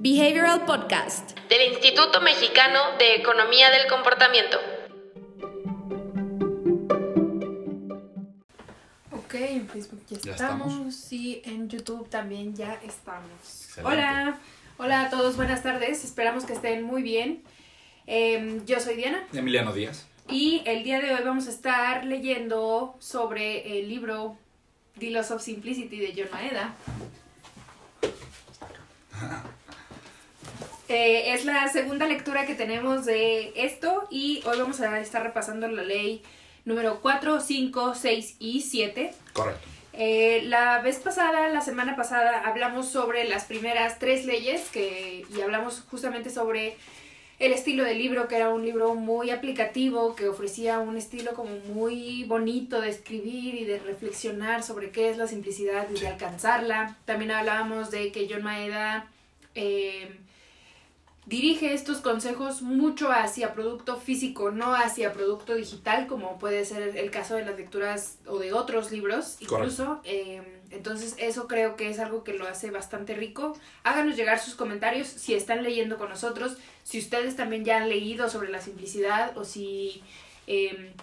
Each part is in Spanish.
Behavioral Podcast del Instituto Mexicano de Economía del Comportamiento. Ok, en Facebook ya, Ya estamos, estamos. y en YouTube también ya estamos. Excelente. Hola, hola a todos, buenas tardes, esperamos que estén muy bien. Em, yo soy Diana Emiliano Díaz. y el día de hoy vamos a estar leyendo sobre el libro The Loss of Simplicity de John Maeda. Eh, es la segunda lectura que tenemos de esto y hoy vamos a estar repasando la ley número 4, 5, 6 y 7. Correcto. Eh, la vez pasada, la semana pasada, hablamos sobre las primeras tres leyes que, y hablamos justamente sobre el estilo del libro, que era un libro muy aplicativo, que ofrecía un estilo como muy bonito de escribir y de reflexionar sobre qué es la simplicidad y de alcanzarla. También hablábamos de que John Maeda eh, dirige estos consejos mucho hacia producto físico, no hacia producto digital, como puede ser el caso de las lecturas o de otros libros, incluso. Eh, entonces, eso creo que es algo que lo hace bastante rico. Háganos llegar sus comentarios si están leyendo con nosotros, si ustedes también ya han leído sobre la simplicidad o si eh,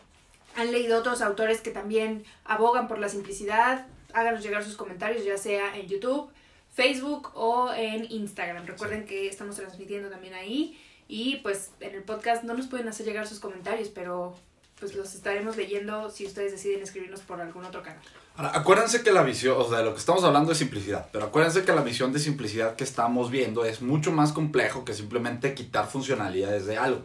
han leído otros autores que también abogan por la simplicidad. Háganos llegar sus comentarios, ya sea en YouTube, Facebook o en Instagram. Recuerden que estamos transmitiendo también ahí y pues en el podcast no nos pueden hacer llegar sus comentarios, pero pues los estaremos leyendo si ustedes deciden escribirnos por algún otro canal. Ahora, acuérdense que la visión, o sea, lo que estamos hablando es simplicidad, pero acuérdense que la visión de simplicidad que estamos viendo es mucho más complejo que simplemente quitar funcionalidades de algo.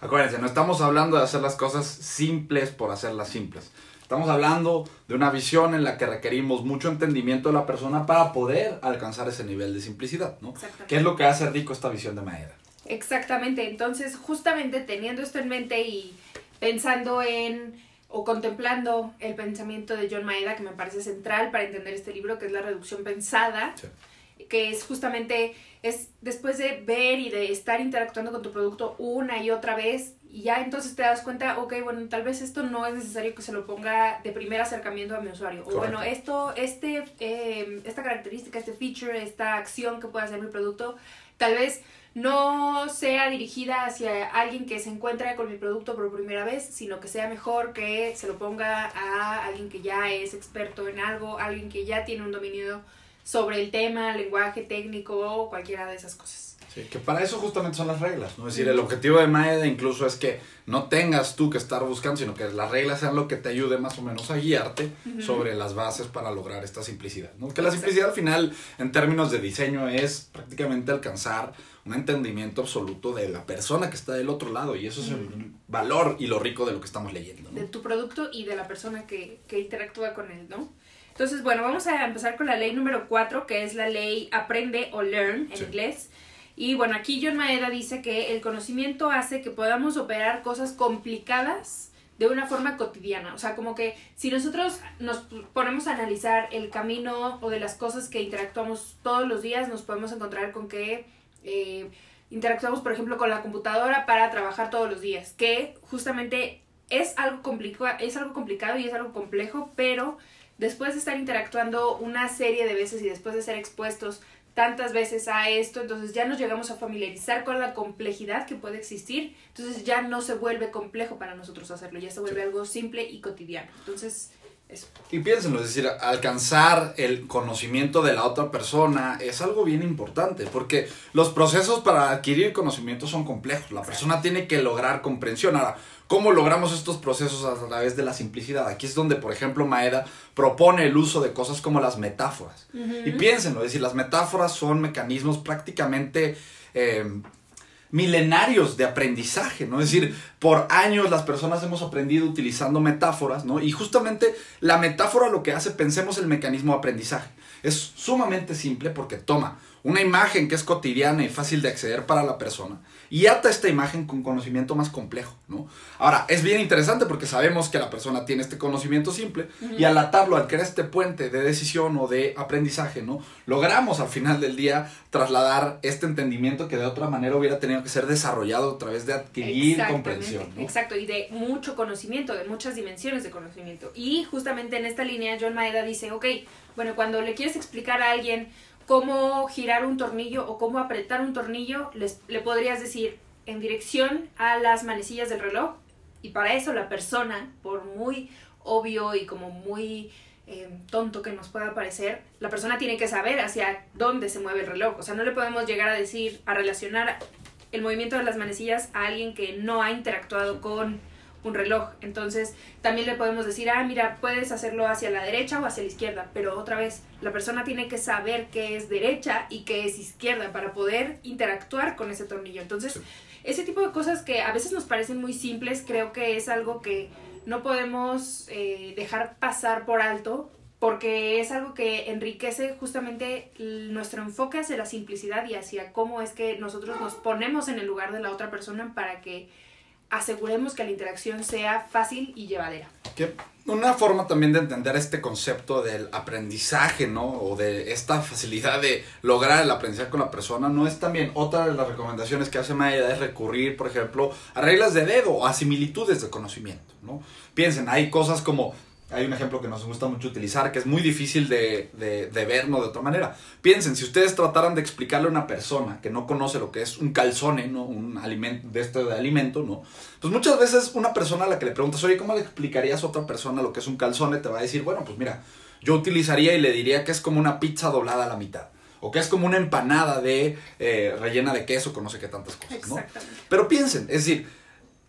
Acuérdense, no estamos hablando de hacer las cosas simples por hacerlas simples. Estamos hablando de una visión en la que requerimos mucho entendimiento de la persona para poder alcanzar ese nivel de simplicidad, ¿no? Exactamente. ¿Qué es lo que hace rico esta visión de Maeda? Exactamente, entonces justamente teniendo esto en mente y pensando en o contemplando el pensamiento de John Maeda, que me parece central para entender este libro, que es la reducción pensada, Sí. que es justamente, es después de ver y de estar interactuando con tu producto una y otra vez, y ya entonces te das cuenta, ok, bueno, tal vez esto no es necesario que se lo ponga de primer acercamiento a mi usuario. O bueno, esto, este, eh, esta característica, este feature, esta acción que puede hacer mi producto, tal vez no sea dirigida hacia alguien que se encuentra con mi producto por primera vez, sino que sea mejor que se lo ponga a alguien que ya es experto en algo, alguien que ya tiene un dominio sobre el tema, lenguaje técnico o cualquiera de esas cosas. Sí, que para eso justamente son las reglas, ¿no? Es decir, el objetivo de Maeda incluso es que no tengas tú que estar buscando, sino que las reglas sean lo que te ayude más o menos a guiarte sobre las bases para lograr esta simplicidad, ¿no? Que la simplicidad al final, en términos de diseño, es prácticamente alcanzar un entendimiento absoluto de la persona que está del otro lado, y eso es el valor y lo rico de lo que estamos leyendo, ¿no? de tu producto y de la persona que, que interactúa con él, ¿no? Entonces, bueno, vamos a empezar con la ley número 4, que es la ley aprende o learn en Sí. inglés. Y bueno, aquí John Maeda dice que el conocimiento hace que podamos operar cosas complicadas de una forma cotidiana. O sea, como que si nosotros nos ponemos a analizar el camino o de las cosas que interactuamos todos los días, nos podemos encontrar con que eh, interactuamos, por ejemplo, con la computadora para trabajar todos los días, que justamente es algo, complica- es algo complicado y es algo complejo, pero después de estar interactuando una serie de veces y después de ser expuestos tantas veces a esto, entonces ya nos llegamos a familiarizar con la complejidad que puede existir, entonces ya no se vuelve complejo para nosotros hacerlo, ya se vuelve Sí. algo simple y cotidiano. Entonces, eso. Y piénsenlo, es decir, alcanzar el conocimiento de la otra persona es algo bien importante, porque los procesos para adquirir conocimiento son complejos. La persona tiene que lograr comprensión. Ahora, ¿cómo logramos estos procesos a través de la simplicidad? Aquí es donde, por ejemplo, Maeda propone el uso de cosas como las metáforas. Y piénsenlo, es decir, las metáforas son mecanismos prácticamente... eh, milenarios de aprendizaje, ¿no? Es decir, por años las personas hemos aprendido utilizando metáforas, ¿no? Y justamente la metáfora lo que hace, pensemos el mecanismo de aprendizaje. Es sumamente simple porque toma una imagen que es cotidiana y fácil de acceder para la persona y ata esta imagen con conocimiento más complejo, ¿no? Ahora, es bien interesante porque sabemos que la persona tiene este conocimiento simple y al atarlo, al crear este puente de decisión o de aprendizaje, ¿no? Logramos al final del día trasladar este entendimiento que de otra manera hubiera tenido que ser desarrollado a través de adquirir comprensión, ¿no? Exacto, y de mucho conocimiento, de muchas dimensiones de conocimiento. Y justamente en esta línea John Maeda dice, ok, bueno, cuando le quieres explicar a alguien cómo girar un tornillo o cómo apretar un tornillo, les, le podrías decir en dirección a las manecillas del reloj. Y para eso la persona, por muy obvio y como muy eh, tonto que nos pueda parecer, la persona tiene que saber hacia dónde se mueve el reloj. O sea, no le podemos llegar a decir, a relacionar el movimiento de las manecillas a alguien que no ha interactuado con un reloj. Entonces, también le podemos decir, ah, mira, puedes hacerlo hacia la derecha o hacia la izquierda, pero otra vez, la persona tiene que saber qué es derecha y qué es izquierda para poder interactuar con ese tornillo. Entonces, ese tipo de cosas que a veces nos parecen muy simples, creo que es algo que no podemos eh, dejar pasar por alto porque es algo que enriquece justamente nuestro enfoque hacia la simplicidad y hacia cómo es que nosotros nos ponemos en el lugar de la otra persona para que aseguremos que la interacción sea fácil y llevadera. Una forma también de entender este concepto del aprendizaje, ¿no? O de esta facilidad de lograr el aprendizaje con la persona, no es también otra de las recomendaciones que hace Maya es recurrir, por ejemplo, a reglas de dedo o a similitudes de conocimiento, ¿no? Piensen, hay cosas como hay un ejemplo que nos gusta mucho utilizar, que es muy difícil de, de, de verlo de otra manera. Piensen, si ustedes trataran de explicarle a una persona que no conoce lo que es un calzone, ¿no? Un alimento, de este de alimento, ¿no? Pues muchas veces una persona a la que le preguntas, oye, ¿cómo le explicarías a otra persona lo que es un calzone? Te va a decir, bueno, pues mira, yo utilizaría y le diría que es como una pizza doblada a la mitad. O que es como una empanada de eh, rellena de queso con no sé qué tantas cosas, ¿no? Pero piensen, es decir,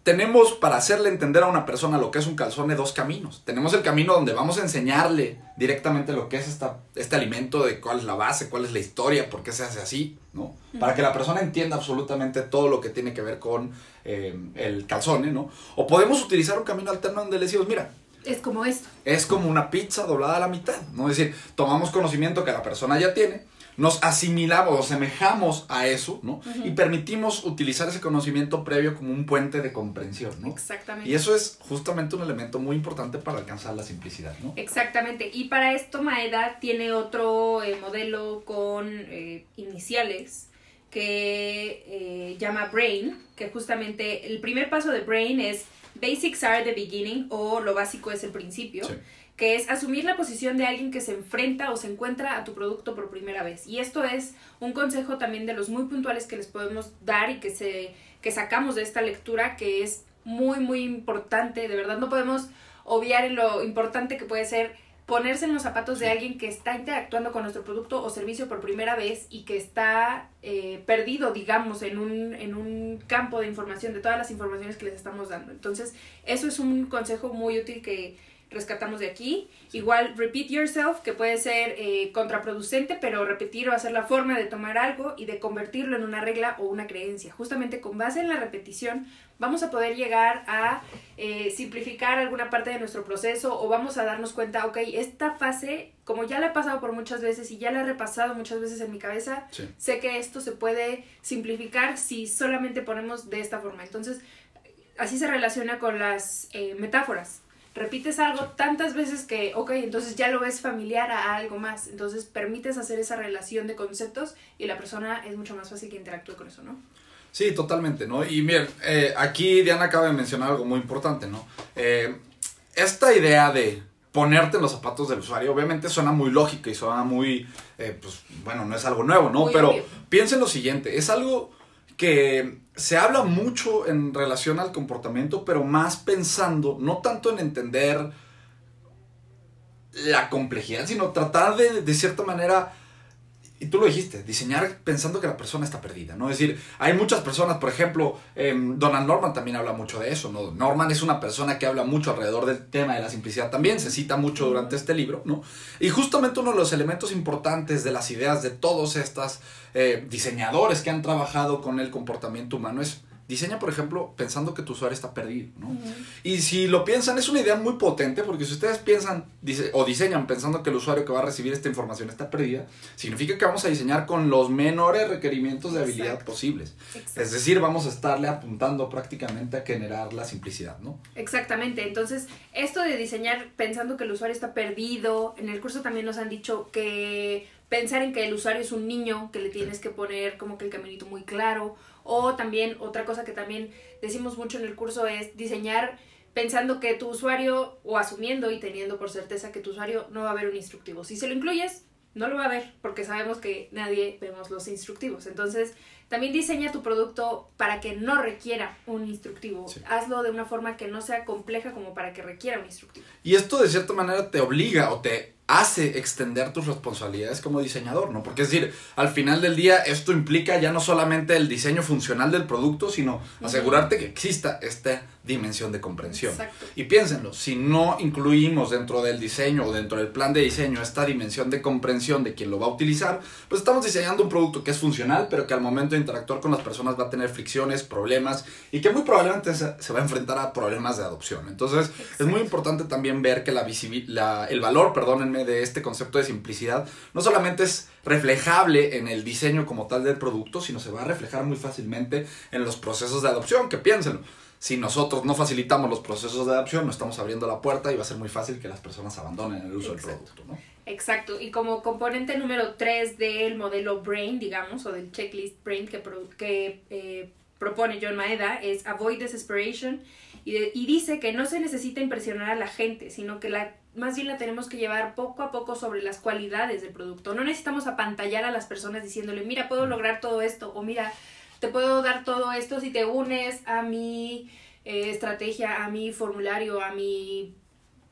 tenemos para hacerle entender a una persona lo que es un calzone dos caminos. Tenemos el camino donde vamos a enseñarle directamente lo que es esta, este alimento, de cuál es la base, cuál es la historia, por qué se hace así, ¿no? Para que la persona entienda absolutamente todo lo que tiene que ver con eh, el calzone, ¿no? O podemos utilizar un camino alterno donde le decimos, mira, es como esto. Es como una pizza doblada a la mitad, ¿no? Es decir, tomamos conocimiento que la persona ya tiene, nos asimilamos o semejamos a eso, ¿no? Y permitimos utilizar ese conocimiento previo como un puente de comprensión, ¿no? Exactamente. Y eso es justamente un elemento muy importante para alcanzar la simplicidad, ¿no? Exactamente. Y para esto Maeda tiene otro eh, modelo con eh, iniciales que eh, llama Brain, que justamente el primer paso de Brain es Basics are the beginning o lo básico es el principio. Sí que es asumir la posición de alguien que se enfrenta o se encuentra a tu producto por primera vez. Y esto es un consejo también de los muy puntuales que les podemos dar y que, se, que sacamos de esta lectura, que es muy, muy importante. De verdad, no podemos obviar en lo importante que puede ser ponerse en los zapatos de alguien que está interactuando con nuestro producto o servicio por primera vez y que está eh, perdido, digamos, en un, en un campo de información, de todas las informaciones que les estamos dando. Entonces, eso es un consejo muy útil que, rescatamos de aquí. Igual, repeat yourself, que puede ser eh, contraproducente, pero repetir va a ser la forma de tomar algo y de convertirlo en una regla o una creencia. Justamente con base en la repetición vamos a poder llegar a eh, simplificar alguna parte de nuestro proceso o vamos a darnos cuenta, ok, esta fase, como ya la he pasado por muchas veces y ya la he repasado muchas veces en mi cabeza, sé que esto se puede simplificar si solamente ponemos de esta forma. Entonces, así se relaciona con las eh, metáforas repites algo tantas veces que, ok, entonces ya lo ves familiar a algo más. Entonces permites hacer esa relación de conceptos y la persona es mucho más fácil que interactúe con eso, ¿no? Sí, totalmente, ¿no? Y miren, eh, aquí Diana acaba de mencionar algo muy importante, ¿no? Eh, esta idea de ponerte en los zapatos del usuario, obviamente suena muy lógica y suena muy, eh, pues, bueno, no es algo nuevo, ¿no? Pero piensen lo siguiente, es algo que se habla mucho en relación al comportamiento, pero más pensando, no tanto en entender la complejidad, sino tratar de, de cierta manera, y tú lo dijiste, diseñar pensando que la persona está perdida, ¿no? Es decir, hay muchas personas, por ejemplo, em, Donald Norman también habla mucho de eso, ¿no? Norman es una persona que habla mucho alrededor del tema de la simplicidad también, se cita mucho durante este libro, ¿no? Y justamente uno de los elementos importantes de las ideas de todos estos eh, diseñadores que han trabajado con el comportamiento humano es Diseña, por ejemplo, pensando que tu usuario está perdido, ¿no? Y si lo piensan, es una idea muy potente, porque si ustedes piensan o diseñan pensando que el usuario que va a recibir esta información está perdida, significa que vamos a diseñar con los menores requerimientos de habilidad posibles. Es decir, vamos a estarle apuntando prácticamente a generar la simplicidad, ¿no? Exactamente. Entonces, esto de diseñar pensando que el usuario está perdido, en el curso también nos han dicho que pensar en que el usuario es un niño, que le tienes que poner como que el caminito muy claro, o también otra cosa que también decimos mucho en el curso es diseñar pensando que tu usuario, o asumiendo y teniendo por certeza que tu usuario no va a ver un instructivo. Si se lo incluyes, no lo va a ver porque sabemos que nadie vemos los instructivos. Entonces, también diseña tu producto para que no requiera un instructivo. Sí. Hazlo de una forma que no sea compleja como para que requiera un instructivo. Y esto de cierta manera te obliga o te hace extender tus responsabilidades como diseñador, ¿no? Porque es decir, al final del día esto implica ya no solamente el diseño funcional del producto, sino asegurarte que exista esta dimensión de comprensión. Exacto. Y piénsenlo, si no incluimos dentro del diseño o dentro del plan de diseño esta dimensión de comprensión de quien lo va a utilizar, pues estamos diseñando un producto que es funcional, pero que al momento de interactuar con las personas va a tener fricciones, problemas y que muy probablemente se, va a enfrentar a problemas de adopción. Entonces, es muy importante también ver que la la- el valor, perdónenme, de este concepto de simplicidad no solamente es reflejable en el diseño como tal del producto, sino se va a reflejar muy fácilmente en los procesos de adopción, que piénsenlo. Si nosotros no facilitamos los procesos de adopción, no estamos abriendo la puerta y va a ser muy fácil que las personas abandonen el uso del producto, ¿no? Exacto, y como componente número 3 del modelo BRAIN, digamos, o del checklist BRAIN que, que eh, propone John Maeda, es Avoid Desesperation, y, dice que no se necesita impresionar a la gente, sino que la, más bien la tenemos que llevar poco a poco sobre las cualidades del producto. No necesitamos apantallar a las personas diciéndole, mira, puedo lograr todo esto, o mira, te puedo dar todo esto si te unes a mi eh, estrategia, a mi formulario, a mi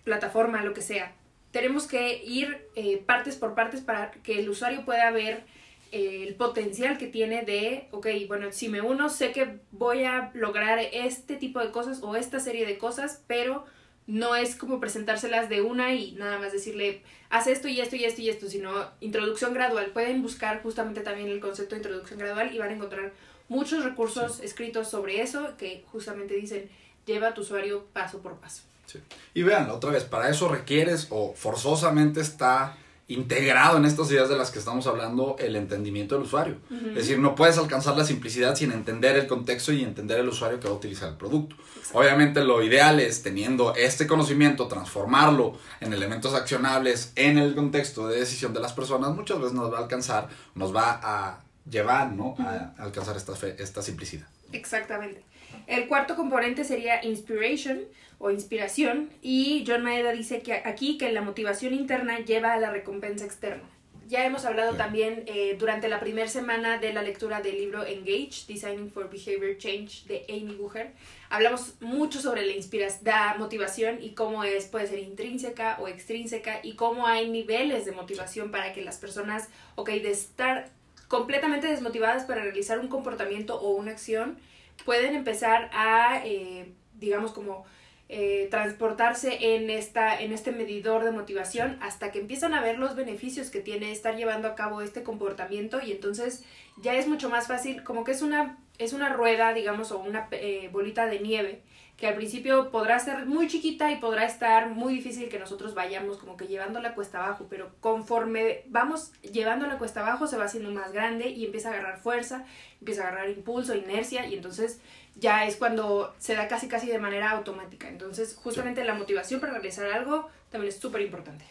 plataforma, lo que sea. Tenemos que ir eh, partes por partes para que el usuario pueda ver el potencial que tiene de, ok, bueno, si me uno, sé que voy a lograr este tipo de cosas o esta serie de cosas, pero no es como presentárselas de una y nada más decirle, haz esto y esto y esto y esto, sino introducción gradual. Pueden buscar justamente también el concepto de introducción gradual y van a encontrar muchos recursos escritos sobre eso que justamente dicen, lleva a tu usuario paso por paso. Sí. Y vean, otra vez, para eso requieres o forzosamente está integrado en estas ideas de las que estamos hablando el entendimiento del usuario. Es decir, no puedes alcanzar la simplicidad sin entender el contexto y entender el usuario que va a utilizar el producto. Exacto. Obviamente lo ideal es teniendo este conocimiento, transformarlo en elementos accionables en el contexto de decisión de las personas, muchas veces nos va a alcanzar, nos va a llevar ¿no? a alcanzar esta, fe- esta simplicidad. Exactamente. El cuarto componente sería inspiration o inspiración y John Maeda dice que aquí que la motivación interna lleva a la recompensa externa. Ya hemos hablado Sí. también eh, durante la primera semana de la lectura del libro Engage, Designing for Behavior Change de Amy Bucher. Hablamos mucho sobre la, inspira- la motivación y cómo es, puede ser intrínseca o extrínseca y cómo hay niveles de motivación para que las personas, ok, de estar completamente desmotivadas para realizar un comportamiento o una acción, pueden empezar a, eh, digamos, como eh, transportarse en, esta, en este medidor de motivación hasta que empiezan a ver los beneficios que tiene estar llevando a cabo este comportamiento y entonces ya es mucho más fácil, como que es una, es una rueda, digamos, o una eh, bolita de nieve que al principio podrá ser muy chiquita y podrá estar muy difícil que nosotros vayamos como que llevando la cuesta abajo, pero conforme vamos llevando la cuesta abajo se va haciendo más grande y empieza a agarrar fuerza, empieza a agarrar impulso, inercia y entonces ya es cuando se da casi casi de manera automática. Entonces justamente la motivación para realizar algo también es súper importante.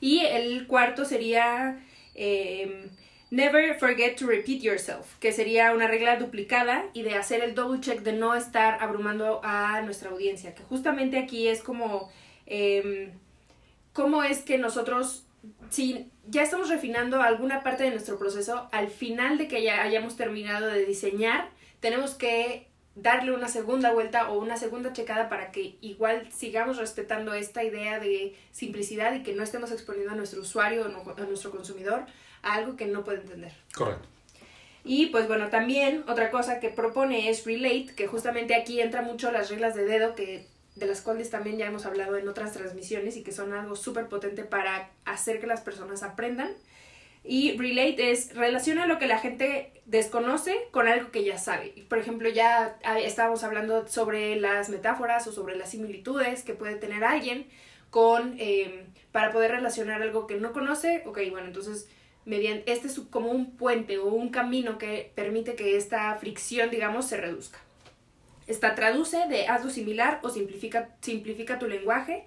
Y el cuarto sería eh, Never forget to repeat yourself, que sería una regla duplicada y de hacer el double check de no estar abrumando a nuestra audiencia, que justamente aquí es como eh, cómo es que nosotros, si ya estamos refinando alguna parte de nuestro proceso, al final de que ya hayamos terminado de diseñar, tenemos que darle una segunda vuelta o una segunda checada para que igual sigamos respetando esta idea de simplicidad y que no estemos exponiendo a nuestro usuario o a nuestro consumidor a algo que no puede entender. Correcto. Y pues bueno, también otra cosa que propone es Relate, que justamente aquí entra mucho las reglas de dedo, que de las cuales también ya hemos hablado en otras transmisiones y que son algo súper potente para hacer que las personas aprendan. Y Relate es relaciona lo que la gente desconoce con algo que ya sabe. Por ejemplo, ya estábamos hablando sobre las metáforas o sobre las similitudes que puede tener alguien con eh, para poder relacionar algo que no conoce. Ok, bueno, entonces mediante este es como un puente o un camino que permite que esta fricción, digamos, se reduzca. Esta traduce de hazlo similar o simplifica, simplifica tu lenguaje.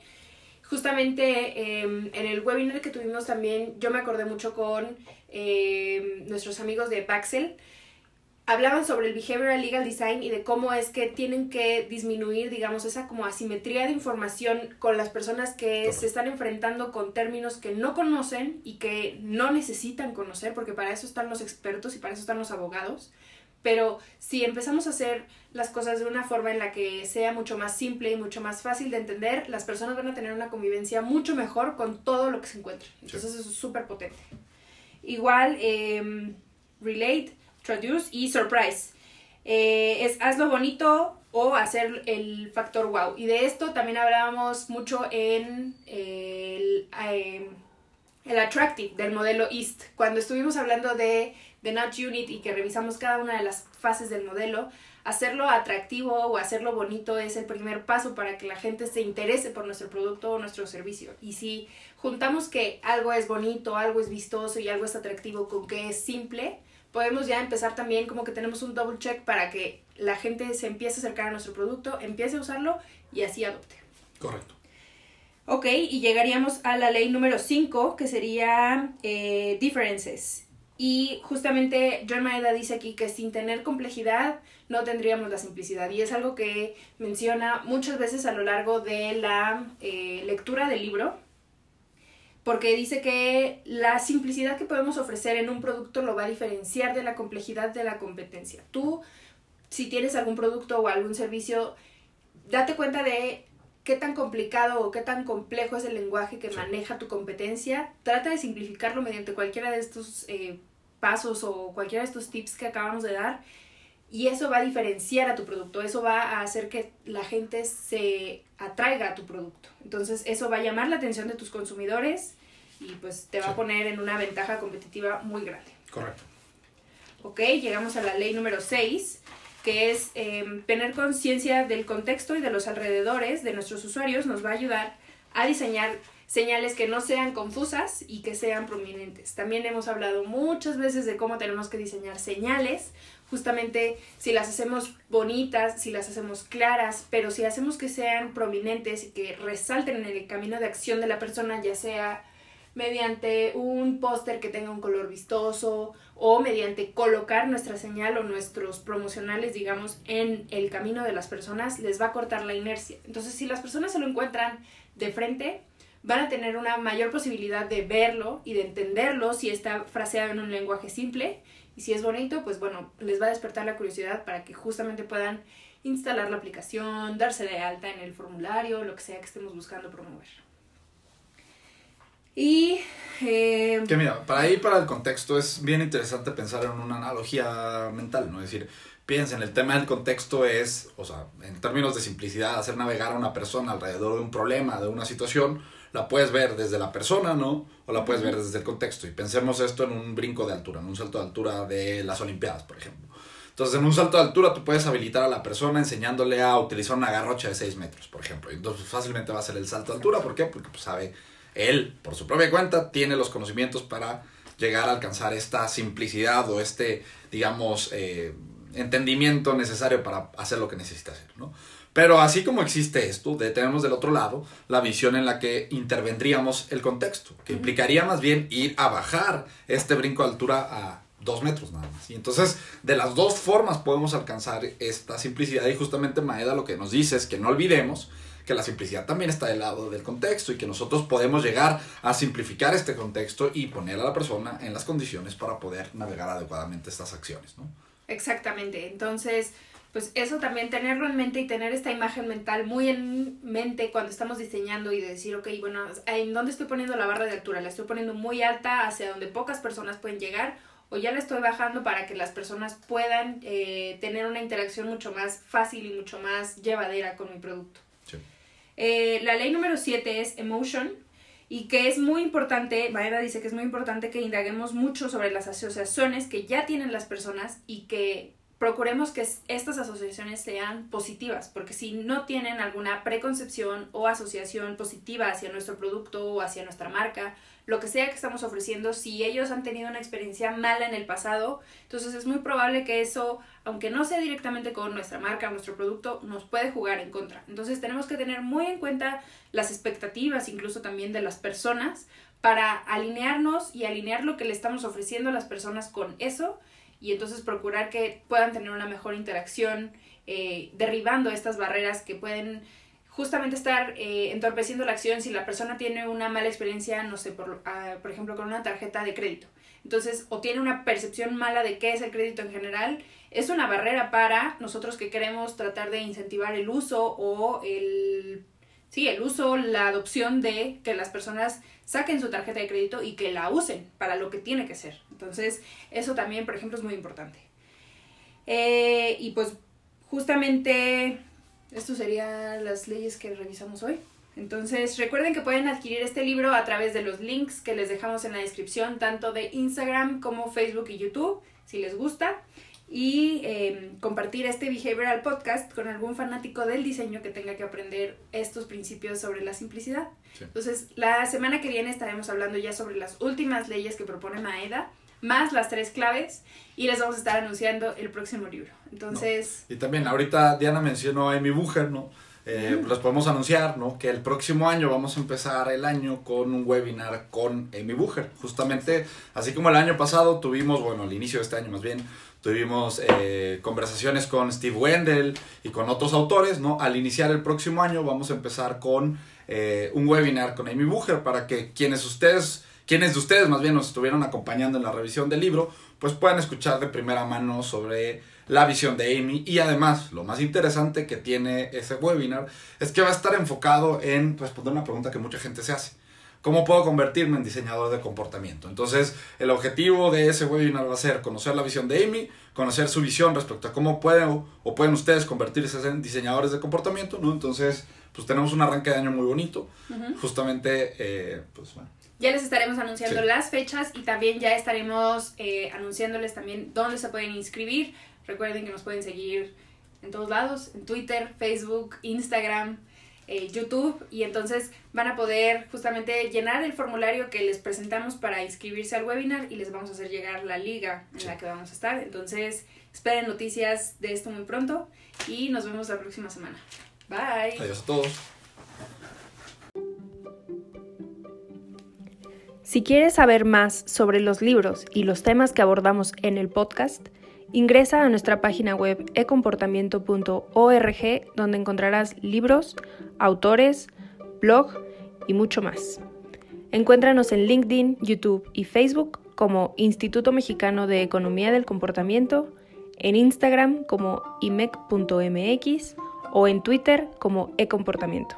Justamente eh, en el webinar que tuvimos también, yo me acordé mucho con eh, nuestros amigos de Paxel. Hablaban sobre el behavioral legal design y de cómo es que tienen que disminuir, digamos, esa como asimetría de información con las personas que se están enfrentando con términos que no conocen y que no necesitan conocer, porque para eso están los expertos y para eso están los abogados. Pero si empezamos a hacer las cosas de una forma en la que sea mucho más simple y mucho más fácil de entender, las personas van a tener una convivencia mucho mejor con todo lo que se encuentren. Entonces eso es súper potente. Igual, em, relate Introduce y Surprise. Eh, es hazlo bonito o hacer el factor wow. Y de esto también hablábamos mucho en el, em, el Attractive del modelo EAST. Cuando estuvimos hablando de The Nudge Unit y que revisamos cada una de las fases del modelo, hacerlo atractivo o hacerlo bonito es el primer paso para que la gente se interese por nuestro producto o nuestro servicio. Y si juntamos que algo es bonito, algo es vistoso y algo es atractivo con que es simple, podemos ya empezar también como que tenemos un double check para que la gente se empiece a acercar a nuestro producto, empiece a usarlo y así adopte. Correcto. Ok, y llegaríamos a la ley número 5, que sería eh, differences. Y justamente John Maeda dice aquí que sin tener complejidad no tendríamos la simplicidad. Y es algo que menciona muchas veces a lo largo de la eh, lectura del libro porque dice que la simplicidad que podemos ofrecer en un producto lo va a diferenciar de la complejidad de la competencia. Tú, si tienes algún producto o algún servicio, date cuenta de qué tan complicado o qué tan complejo es el lenguaje que maneja tu competencia. Trata de simplificarlo mediante cualquiera de estos eh, pasos o cualquiera de estos tips que acabamos de dar y eso va a diferenciar a tu producto, eso va a hacer que la gente se atraiga a tu producto. Entonces eso va a llamar la atención de tus consumidores y pues te va a poner en una ventaja competitiva muy grande. Correcto. Ok, llegamos a la ley número 6, que es em, tener conciencia del contexto y de los alrededores de nuestros usuarios nos va a ayudar a diseñar señales que no sean confusas y que sean prominentes. También hemos hablado muchas veces de cómo tenemos que diseñar señales justamente si las hacemos bonitas, si las hacemos claras, pero si hacemos que sean prominentes y que resalten en el camino de acción de la persona, ya sea mediante un póster que tenga un color vistoso o mediante colocar nuestra señal o nuestros promocionales, digamos, en el camino de las personas, les va a cortar la inercia. Entonces, si las personas se lo encuentran de frente, van a tener una mayor posibilidad de verlo y de entenderlo si está fraseado en un lenguaje simple y si es bonito, pues bueno, les va a despertar la curiosidad para que justamente puedan instalar la aplicación, darse de alta en el formulario, lo que sea que estemos buscando promover. Y... Eh, que mira, para ir para el contexto es bien interesante pensar en una analogía mental, ¿no? Es decir, piensen, el tema del contexto es, o sea, en términos de simplicidad, hacer navegar a una persona alrededor de un problema, de una situación, la puedes ver desde la persona, ¿no? O la puedes ver desde el contexto. Y pensemos esto en un brinco de altura, en un salto de altura de las Olimpiadas, por ejemplo. Entonces, en un salto de altura tú puedes habilitar a la persona enseñándole a utilizar una garrocha de 6 metros, por ejemplo. Entonces fácilmente va a ser el salto de altura. ¿Por qué? Porque pues, sabe, él, por su propia cuenta, tiene los conocimientos para llegar a alcanzar esta simplicidad o este, digamos, eh, entendimiento necesario para hacer lo que necesita hacer, ¿no? Pero así como existe esto, tenemos del otro lado la visión en la que intervendríamos el contexto, que implicaría más bien ir a bajar este brinco de altura a dos metros nada más. Y entonces, de las dos formas podemos alcanzar esta simplicidad y justamente Maeda lo que nos dice es que no olvidemos que la simplicidad también está del lado del contexto y que nosotros podemos llegar a simplificar este contexto y poner a la persona en las condiciones para poder navegar adecuadamente estas acciones, ¿no? Exactamente. Entonces, pues eso también tenerlo en mente y tener esta imagen mental muy en mente cuando estamos diseñando y de decir, ok, bueno, ¿en dónde estoy poniendo la barra de altura? ¿La estoy poniendo muy alta hacia donde pocas personas pueden llegar? ¿O ya la estoy bajando para que las personas puedan eh, tener una interacción mucho más fácil y mucho más llevadera con mi producto? Eh, la ley número 7 es emotion y que es muy importante, Maeda dice que es muy importante que indaguemos mucho sobre las asociaciones que ya tienen las personas y que procuremos que estas asociaciones sean positivas, porque si no tienen alguna preconcepción o asociación positiva hacia nuestro producto o hacia nuestra marca, lo que sea que estamos ofreciendo, si ellos han tenido una experiencia mala en el pasado, entonces es muy probable que eso, aunque no sea directamente con nuestra marca o nuestro producto, nos puede jugar en contra. Entonces tenemos que tener muy en cuenta las expectativas incluso también de las personas para alinearnos y alinear lo que le estamos ofreciendo a las personas con eso y entonces procurar que puedan tener una mejor interacción, eh, derribando estas barreras que pueden justamente estar eh, entorpeciendo la acción si la persona tiene una mala experiencia, no sé, por, ah, por ejemplo, con una tarjeta de crédito. Entonces, o tiene una percepción mala de qué es el crédito en general, es una barrera para nosotros que queremos tratar de incentivar el uso o el sí, el uso, la adopción de que las personas saquen su tarjeta de crédito y que la usen para lo que tiene que ser. Entonces, eso también, por ejemplo, es muy importante. Eh, y pues justamente esto serían las leyes que revisamos hoy. Entonces, recuerden que pueden adquirir este libro a través de los links que les dejamos en la descripción, tanto de Instagram como Facebook y YouTube, si les gusta. Y em, compartir este Behavioral Podcast con algún fanático del diseño que tenga que aprender estos principios sobre la simplicidad. Entonces, la semana que viene estaremos hablando ya sobre las últimas leyes que propone Maeda, más las tres claves, y les vamos a estar anunciando el próximo libro. Entonces... Y también, ahorita Diana mencionó a Amy Bucher, ¿no? Eh, Les podemos anunciar, ¿no? Que el próximo año vamos a empezar el año con un webinar con Amy Bucher. Justamente, así como el año pasado tuvimos, bueno, al inicio de este año más bien, tuvimos eh, conversaciones con Steve Wendell y con otros autores, ¿no? Al iniciar el próximo año vamos a empezar con eh, un webinar con Amy Bucher para que quienes ustedes, quienes de ustedes más bien nos estuvieron acompañando en la revisión del libro, pues puedan escuchar de primera mano sobre la visión de Amy y además lo más interesante que tiene ese webinar es que va a estar enfocado en responder una pregunta que mucha gente se hace. ¿Cómo puedo convertirme en diseñador de comportamiento? Entonces, el objetivo de ese webinar va a ser conocer la visión de Amy, conocer su visión respecto a cómo pueden o pueden ustedes convertirse en diseñadores de comportamiento, ¿no? Entonces, pues tenemos un arranque de año muy bonito. Justamente, eh, pues bueno. Ya les estaremos anunciando las fechas y también ya estaremos eh, anunciándoles también dónde se pueden inscribir. Recuerden que nos pueden seguir en todos lados, en Twitter, Facebook, Instagram, eh, YouTube y entonces van a poder justamente llenar el formulario que les presentamos para inscribirse al webinar y les vamos a hacer llegar la liga en la que vamos a estar. Entonces esperen noticias de esto muy pronto y nos vemos la próxima semana. Bye. Adiós a todos. Si quieres saber más sobre los libros y los temas que abordamos en el podcast, Ingresa a nuestra página web ecomportamiento.org donde encontrarás libros, autores, blog y mucho más. Encuéntranos en LinkedIn, YouTube y Facebook como Instituto Mexicano de Economía del Comportamiento, en Instagram como imec.mx o en Twitter como ecomportamiento.